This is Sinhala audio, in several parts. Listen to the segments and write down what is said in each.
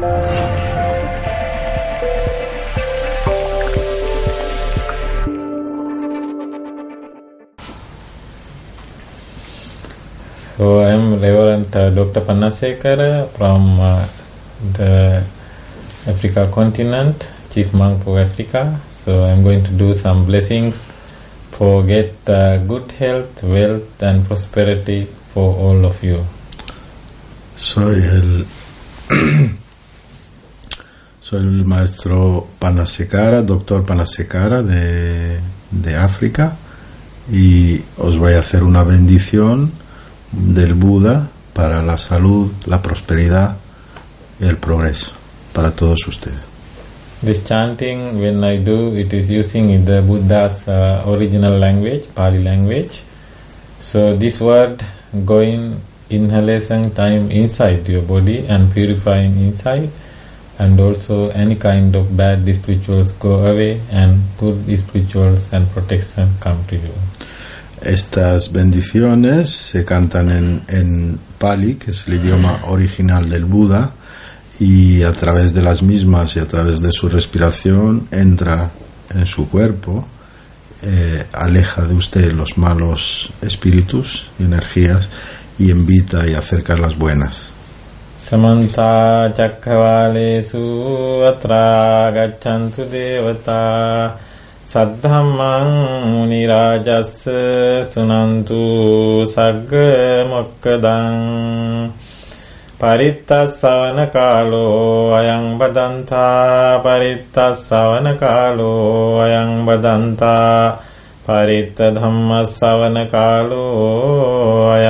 So I am Reverend uh, Dr. Panasekara from uh, the Africa continent, Chief Monk of Africa. So I am going to do some blessings for get uh, good health, wealth and prosperity for all of you. Soy el soy el maestro Panasekara, doctor Panasekara de, de África y os voy a hacer una bendición del Buda para la salud, la prosperidad y el progreso para todos ustedes. This chanting, when I do, it is using the Buddha's uh, original language, Pali language. So this word going inhalation time inside your body and purifying inside, and also any kind of bad spirituals go away and good spirituals and protection come to you. Estas bendiciones se cantan en, en Pali, que es el idioma original del Buda, y a través de las mismas y a través de su respiración entra en su cuerpo, eh, aleja de usted los malos espíritus y energías y invita y acerca las buenas. Samanta Chakravalesu Atra Gachantu Devata Saddhammang Munirajassa Sunantu Sagga Mokkadang පරිත්තස්සවන කාලෝ අයං බදන්තා පරිත්තස්සවන කාලෝ අයං බදන්තා පරිත්ත ධම්මස්සවන කාලෝ අයං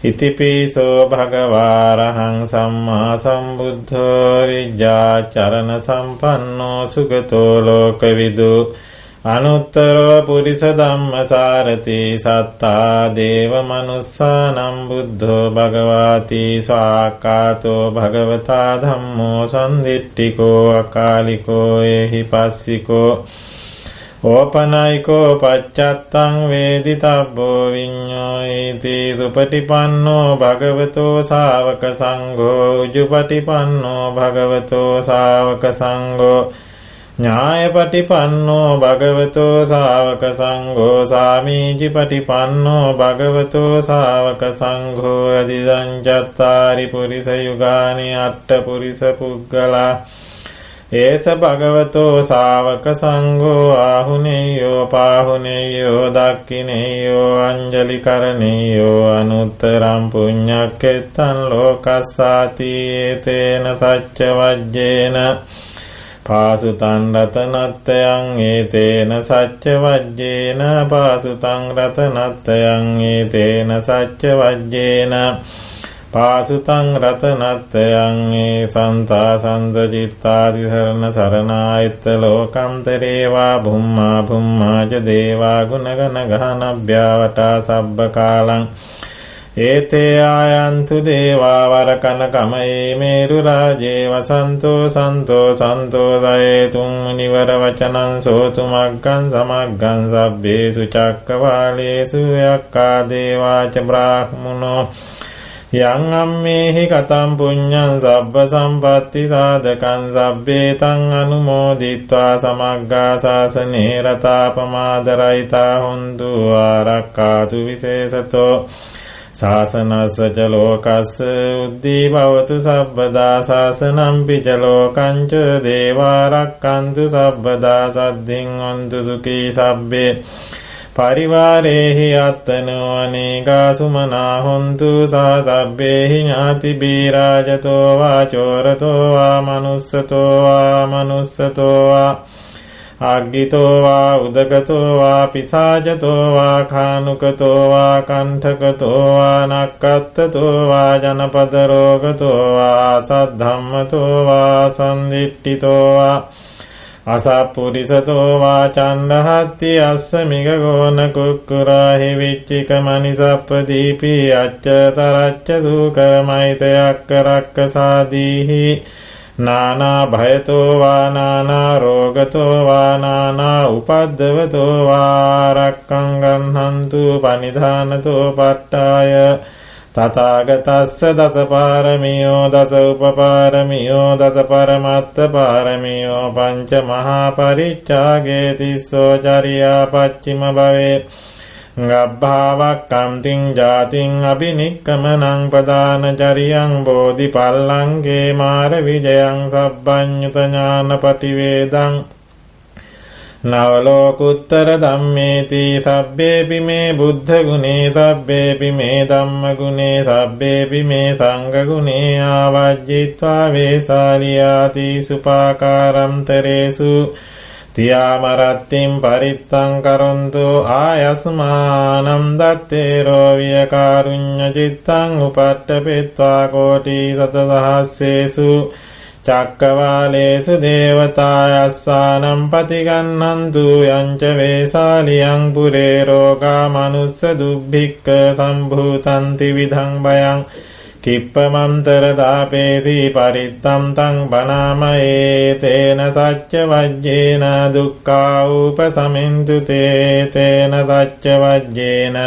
ඉතිපිසෝ භගවාරහං සම්මා සම්බුද්ධෝ විජ්ජාචරණ සම්පන්නෝ සුගතෝ ලෝකවිදු අනුත්තරෝ පුරිස ධම්මසාරති සත්තා දේව මනුස්සානම් බුද්ධෝ භගවාති ස්වාක්කාතෝ භගවතා ධම්මෝ සම්දිට්ඨිකෝ අකාලිකෝ එහි පස්සිකෝ ඕපනයිකෝ පච්චත්තං වේදිතබ්බෝ විඤ්ඤෝ ඉති සුපටිපන්නෝ භගවතෝ ශාවක සංඝෝ උජුපටිපන්නෝ භගවතෝ ශාවක සංඝෝ ඥායපටිපන්නෝ භගවතෝ ශාවක සංඝෝ සාමීචිපටිපන්නෝ භගවතෝ ශාවක සංඝෝ අදිදං චත්තාරි පුරිස යුගානි අට්ඨ පුරිස පුග්ගලා ඒස භගවතෝ ශාවක සංඝෝ ආහුනේයෝ පාහුනේයෝ දක්ඛිනේයෝ අංජලි කරණේයෝ අනුත්තරම් පුඤ්ඤක්කෙත්තං ලෝකස්සාති ඒතේන සච්ච වජ්ජේන පාසුතං රතනත්තයන් ඒතේන සච්ච වජ්ජේන පාසුතං රතනත්තයන් ඒතේන සච්ච වජ්ජේන පාසුතං රතනත්තයන් ඒ සන්තා සන්ත චිත්තාදි සරණ සරණායත්ත ලෝකන්තරේවා භුම්මා භුම්මාච දේවා ගුණගන ගහනභ්‍යාවටා සබ්බ කාලං ඒතේ ආයන්තු දේවා වරකන කමයේ මේරු රාජේ වසන්තෝ සන්තෝ සන්තෝ සයේතුම් නිවර වචනං සෝතු මග්ගං සමග්ගං සබ්බේසු චක්කවාලේසු යක්කා දේවාච බ්‍රාහ්මනෝ යං අම්මේහි කතම් පුඤ්ඤං සබ්බ සම්පatti සාධකං සබ්බේතං අනුමෝදිත්වා සමග්ගා සාසනේ රතාපමාදරයිතා හොන්තු ආරක්කාතු විශේෂතෝ සාසනස්ස ච ලෝකස්ස උද්දී භවතු සබ්බදා සාසනම්පි ච ලෝකංච දේවා රක්칸තු සබ්බදා සද්ධින් වන්තු සුඛී සබ්බේ පරිවාරේහි අත්තනෝ අනේකා සුමනා හොන්තු සාතබ්බේහි ඥාති බීරාජතෝ වා චෝරතෝ වා මනුස්සතෝ වා මනුස්සතෝ වා අග්ගිතෝ වා උදගතෝ වා පිසාජතෝ වා කානුකතෝ වා කණ්ඨකතෝ වා නක්කත්තතෝ වා ජනපද රෝගතෝ වා සද්ධම්මතෝ වා සම්දිට්ඨිතෝ වා අසප්පුරිසතෝ වා චණ්ඩහත්ති අස්ස මිගගෝන කුක්කුරාහි විච්චික මනිසප්පදීපි අච්ච තරච්ච සූකරමයිතයක් කරක්ක සාදීහි නානා භයතෝ වා නානා රෝගතෝ වා නානා උපද්දවතෝ වා රක්කං ගන්හන්තු පනිධානතෝ පට්ඨාය තථාගතස්ස දස පාරමියෝ දස උපපාරමියෝ දස පරමත්ත පාරමියෝ පංච මහා පරිච්ඡාගේ තිස්සෝ චරියා පච්චිම භවේ. ගබ්භාවක්කම්තිං ජාතිං අබිනික්කමනං පදානචරියං බෝධිපල්ලංගේ මාර විජයං සබ්බඤ්ඤුත ඥානපටිවේදං නවලෝකුත්තර ධම්මේති සබ්බේපි මේ බුද්ධ ගුණේ සබ්බේපි මේ ධම්ම ගුණේ සබ්බේපි මේ සංඝ ගුණේ ආවජ්ජිත්වා වේසාලියාති සුපාකාරම්තරේසු තියාමරත්තිම් පරිත්තං කරොන්තු ආයස්මානම් දත්තේරෝ වියකාරුඤ්ඤ චිත්තං උපට්ඨපෙත්වා කෝටි සතසහස්සේසු. චක්කවාලේසු දේවතායස්සානම් පතිගන්නන්තු යංච වේසාලියං පුරේ රෝගා මනුස්ස දුබ්භික්ක සම්භූතන්ති විධං බයං කිප්පමන්තර දාපේති පරිත්තම් තං බනාමයේ තේන සච්ච වජ්ජේන දුක්ඛා උපසමින්තු තේ තේන සච්ච වජ්ජේන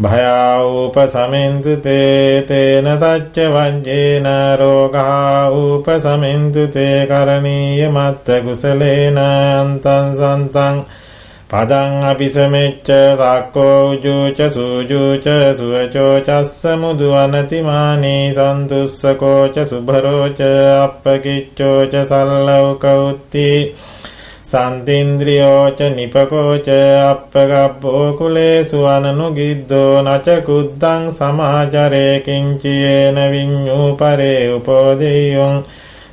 භයා උපසමින්තු තේ තේන සච්ච වජ්ජේන රෝගා උපසමින්තු තේ කරණීය මත්ත කුසලේන අන්තං සන්තං පදං අபிසමෙච්ච තක්කෝ උජුච සූජුච සුවචෝ චස්ස මුදු අනතිමානී සන්තුස්සකෝ ච සුභරෝ ච අප්පකිච්චෝ ච සල්ලව්කෞත්ති සන්තින්ද්‍රියෝ ච නිපකෝ ච අප්පගබ්බෝ කුලේසු අනනුගිද්දෝ නච කුද්දං සමාචරේ කිංචයේන විඤ්ඤූ පරේ උපෝදෙය්‍යං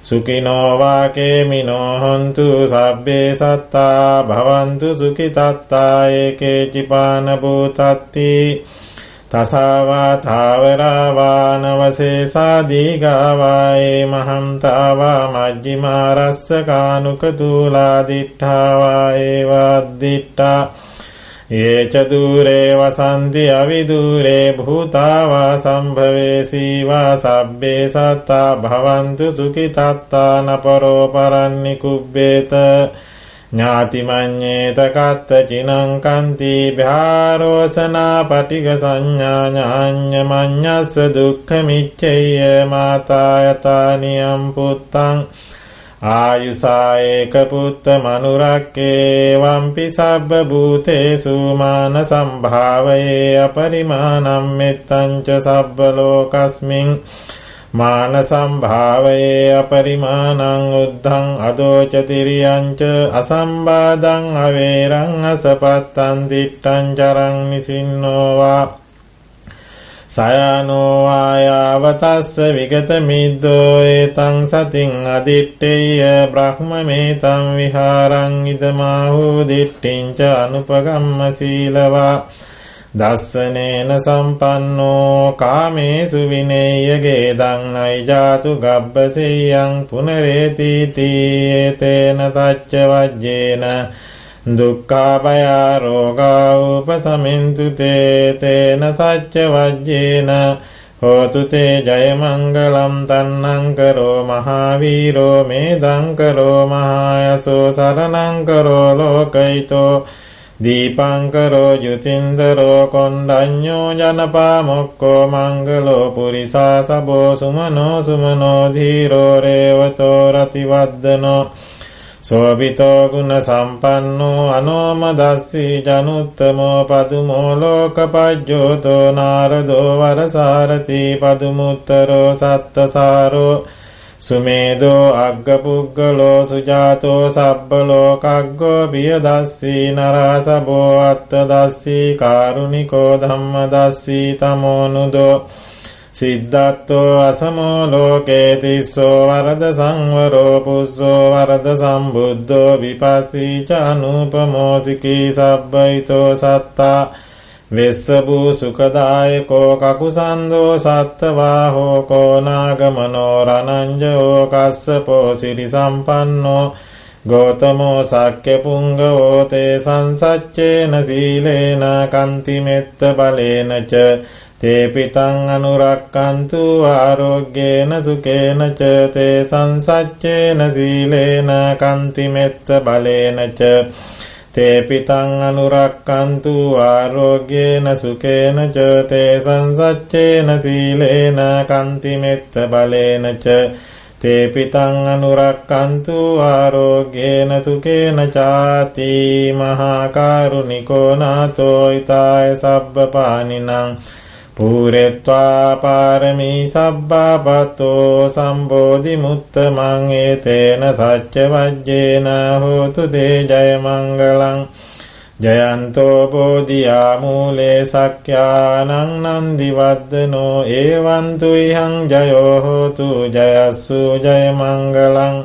සුකිනෝ වාකේමිනෝ හොන්තු සබ්බේ සත්තා භවන්තු සුඛිතත්තා ඒකේ චිපාන භූතත්ති තසාවා තාවරා වානවසේසා දීගාවායේ මහන්තාවා මජ්ජිමා රස්ස කානුක තූලා දිට්ඨාවා ඒවද්දිට්ඨා ඒච දූරේ වසන්ති අවිදූරේ භූතාවා සම්භවේසීවා සබ්බේ සත්තා භවන්තු සුඛිතත්තා නපරෝ පරන්නි කුබ්බේත ඥාතිමඤ්ඤේත කත්ත චිනං කන්ති භාරෝසනා පටිග සංඥා ඥාඤ්ඤ මඤ්ඤස්ස දුක්ඛ මිච්ඡය මාතා යතානියම් පුත්තං ආයුසායක පුත්ත මනුරක්කේ වම්පි සබ්බ භූතේසු මාන සම්භාවයේ අපරිමාණම් මෙත්තං ච සබ්බ ලෝකස්මින් මාන සම්භාවයේ අපරිමාණං උද්ධං අදෝච තිරියං ච අසම්බාදං අවේරං අසපත්තං දිට්ඨං චරං නිසින්නෝවා සයනෝ ආයාවතස්ස විගත මිද්දෝ ඒතං සතින් අදිට්ඨේය බ්‍රහ්මමේතං විහාරං ඉදමාහු දිට්ඨින්ච අනුපගම්ම සීලවා දස්සනේන සම්පන්නෝ කාමේසු විනේය ගේදං අයිජාතු ගබ්බසෙයං පුනරේතිති ඒතේන තච්ච වජ්ජේන දුක්ඛාපයා රෝගා උපසමින්තු තේ තේන සච්ච වජ්ජේන හෝතු තේ ජය මංගලම් තන්නං කරෝ මහාවීරෝ මේදං කරෝ මහායසෝ සරණං කරෝ ලෝකයිතෝ දීපංකරෝ යුතින්දරෝ කොණ්ඩඤ්ඤෝ ජනපා මොක්කෝ මංගලෝ පුරිසා සබෝ සුමනෝ සුමනෝ ධීරෝ රේවතෝ රතිවද්දනෝ සෝබිතෝ ගුණ සම්පන්නෝ අනෝමදස්සී ජනුත්තමෝ පදුමෝ ලෝකපජ්ජෝතෝ නාරදෝ වරසාරති පදුමුත්තරෝ සත්තසාරෝ සුමේදෝ අග්ගපුග්ගලෝ සුජාතෝ සබ්බලෝකග්ගෝ බියදස්සී නරසබෝ අත්තදස්සී කාරුණිකෝ ධම්මදස්සී තමෝනුදෝ සිද්ධත්තෝ අසමෝ ලෝකේ තිස්සෝ වරද සංවරෝ පුස්සෝ වරද සම්බුද්ධෝ විපස්සී ච අනුපමෝසිකී සබ්බයිතෝ සත්තා වෙස්සබූ සුඛදායකෝ කකුසන්දෝ සත්තවාහෝ කෝනාගමනෝ රණංජෝ කස්සපෝ සිරි සම්පන්නෝ ගෝතමෝ සක්්‍ය පුංගවෝ තේ සංසච්චේන සීලේන කන්තිමෙත්ත බලේන ච තේපිතං අනුරක්කන්තු ආරෝග්‍යේන සුකේන ච තේ සංසච්චේන සීලේන කන්තිමෙත්ත බලේන ච තේපිතං අනුරක්කන්තු ආරෝග්‍යේන සුකේන ච තේ සංසච්චේන සීලේන කන්තිමෙත්ත බලේන ච තේපිතං අනුරක්කන්තු ආරෝග්‍යේන සුකේන චාති මහා කරුණිකෝ නාතෝ ඊතාය සබ්බපානිනං පූරෙත්වා පාරමී සබ්බාපතෝ සම්බෝධි මුත්තමං ඒතේන සච්ච වජ්ජේන හෝතු තේ ජය මංගලං ජයන්තෝ බෝධියා මූලේ සක්්‍යානං නන්දිවද්දනෝ ඒවන්තු ඉහං ජයෝ හෝතු ජයස්සු ජය මංගලං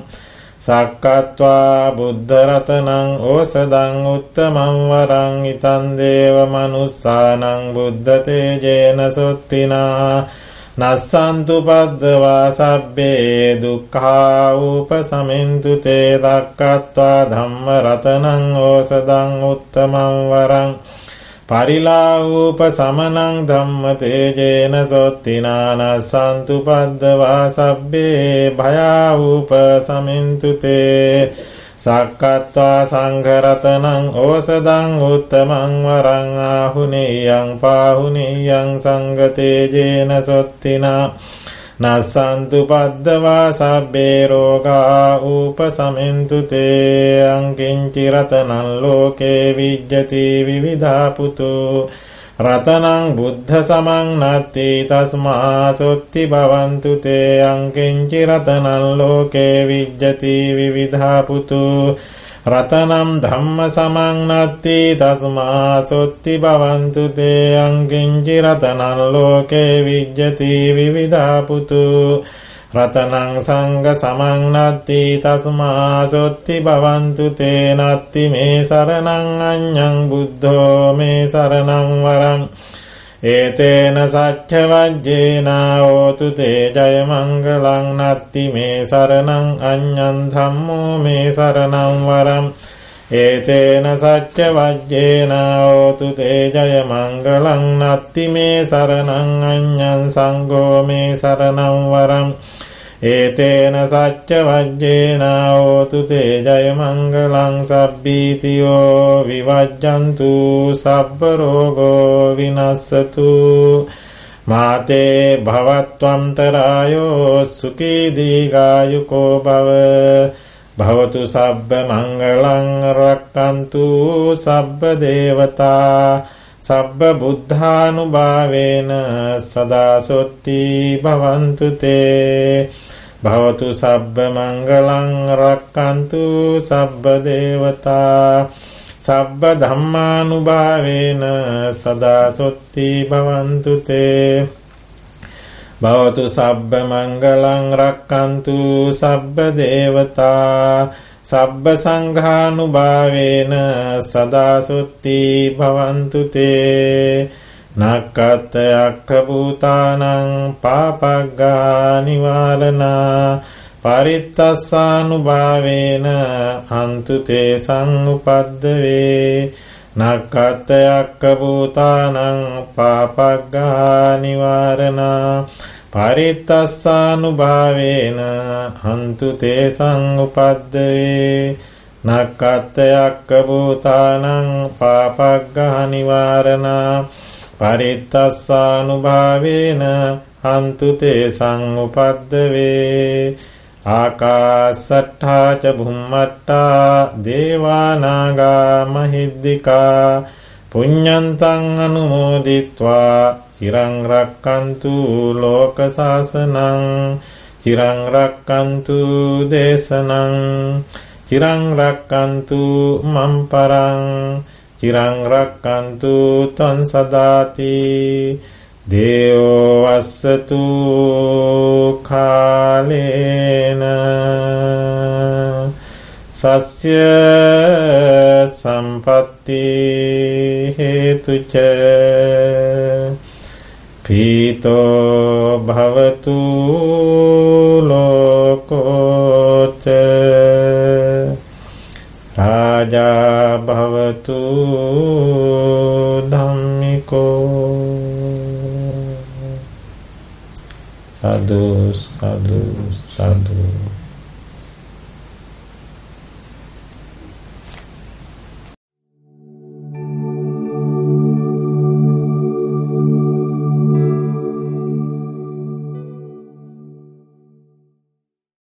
සක්කත්වා බුද්ධරතනං ඕසදං උත්තමං වරං ඉතන් දේව මනුස්සානං බුද්ධ තේජේන සොත්තිනා නස්සන්තු පද්දවා සබ්බේ දුක්ඛා උපසමින්තු තේ දක්කත්වා ධම්ම රතනං ඕසදං උත්තමං වරං පරිලාූප සමනං ධම්ම තේජේන සොත්තිනානස්සන්තු පද්දවා සබ්බේ භයාවූප සමින්තුතේ සක්කත්වා සංඝරතනං ඕසදං උත්තමං වරං ආහුනේයං පාහුනේයං සංගතේජේන සොත්තිනා නස්සන්තු පද්දවා සබ්බේ රෝගා උපසමින්තු තේ අංකින්චි රතනං ලෝකේ විජ්ජති විවිධා පුතු රතනං බුද්ධ සමං නත්ති තස්මා සොත්ති භවන්තු තේ අංකින්චි රතනං ලෝකේ විජ්ජති විවිධා පුතු රතනම් ධම්ම සමංනත්ති තස්මා සොත්ති භවන්තු තේ අංකින්චි රතනං ලෝකේ විජ්ජති විවිධාපුතු රතනං සංඝ සමංනත්ති තස්මා සොත්ති භවන්තු තේ නත්ති මේ සරණං අඤ්ඤං බුද්ධෝ මේ සරණං වරං ඒතේන සච්ච වජ්ජේන හෝතු තේ ජය මංගලං නත්ති මේ සරණං අඤ්ඤං ධම්මෝ මේ සරණං වරම් ඒතේන සච්ච වජ්ජේන හෝතු තේ ජය මංගලං නත්ති මේ සරණං අඤ්ඤං සංඝෝ මේ සරණං වරම් ඒතේන සච්ච වජ්ජේන හෝතු තේ ජය මංගලං සබ්බීතියෝ විවජ්ජන්තු සබ්බ රෝගෝ විනස්සතු මාතේ භවත්වන්තරායෝ සුඛී දීගායුකෝ භව භවතු සබ්බ මංගලං රක්칸තු සබ්බ දේවතා සබ්බ බුද්ධානුභාවේන සදා සොත්ති භවන්තු තේ භවතු සබ්බ මංගලං රක්칸තු සබ්බ දේවතා සබ්බ ධම්මානුභාවේන සදා සොත්ති භවන්තු තේ. භවතු සබ්බ මංගලං රක්칸තු සබ්බ දේවතා සබ්බ සංඝානුභාවේන සදා සොත්ති භවන්තු තේ. නක්කත් අක්ඛ භූතානං පාපග්ගා නිවාරණා පරිත්තස්සානුභාවේන අන්තු තේ සංඋපද්දවේ නක්කත් අක්ඛ භූතානං පාපග්ගා නිවාරණා පරිත්තස්සානුභාවේන අන්තු තේ සංඋපද්දවේ නක්කත් අක්ඛ භූතානං පාපග්ගා නිවාරණා පරිත්තස්සානුභාවේන හන්තු තේ සංඋපද්දවේ ආකාසට්ඨා ච බුම්මට්ඨා දේවානාගා මහිද්దికා පුඤ්ඤන්තං අනුමෝදිත්වා චිරං රක්칸තු ලෝක සාසනං චිරං රක්칸තු දේශනං චිරං රක්칸තු මම්පරං චිරං රක්칸තු තං සදාති. දේවෝ අස්සතු කාලේන. සස්ය සම්පත්ති හේතුච පීතෝ භවතු ලෝකෝච රාජා භවතු ධම්මිකෝ සාදු සාදු සාදු